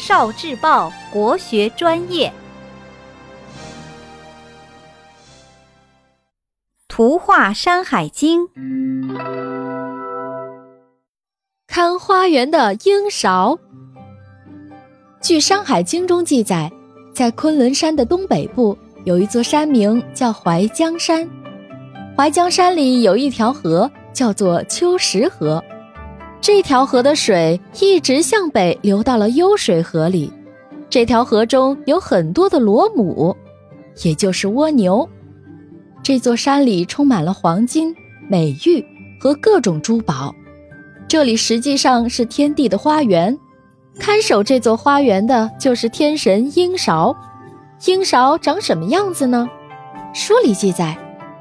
少智报国学专业，图画《山海经》，看花园的鹰勺。据《山海经》中记载，在昆仑山的东北部有一座山名叫怀江山，怀江山里有一条河，叫做秋实河。这条河的水一直向北流到了幽水河里，这条河中有很多的螺母，也就是蜗牛。这座山里充满了黄金、美玉和各种珠宝，这里实际上是天地的花园。看守这座花园的就是天神鹰勺。鹰勺长什么样子呢？书里记载，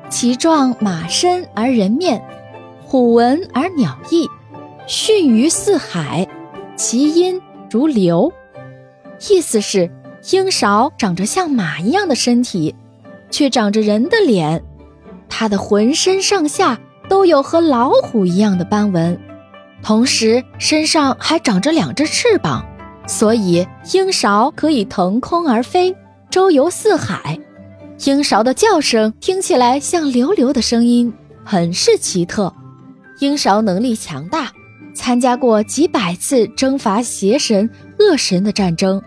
其状马身而人面，虎纹而鸟翼。逊于四海，其音如流。意思是，鹰勺长着像马一样的身体，却长着人的脸。它的浑身上下都有和老虎一样的斑纹，同时身上还长着两只翅膀，所以鹰勺可以腾空而飞，周游四海。鹰勺的叫声听起来像流流的声音，很是奇特。鹰勺能力强大。参加过几百次征伐邪神、恶神的战争，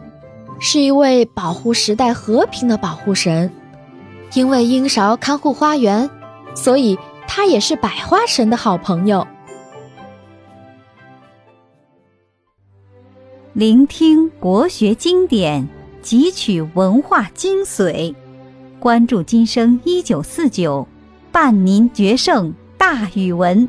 是一位保护时代和平的保护神。因为鹰勺看护花园，所以他也是百花神的好朋友。聆听国学经典，汲取文化精髓，关注今生一九四九，伴您决胜大语文。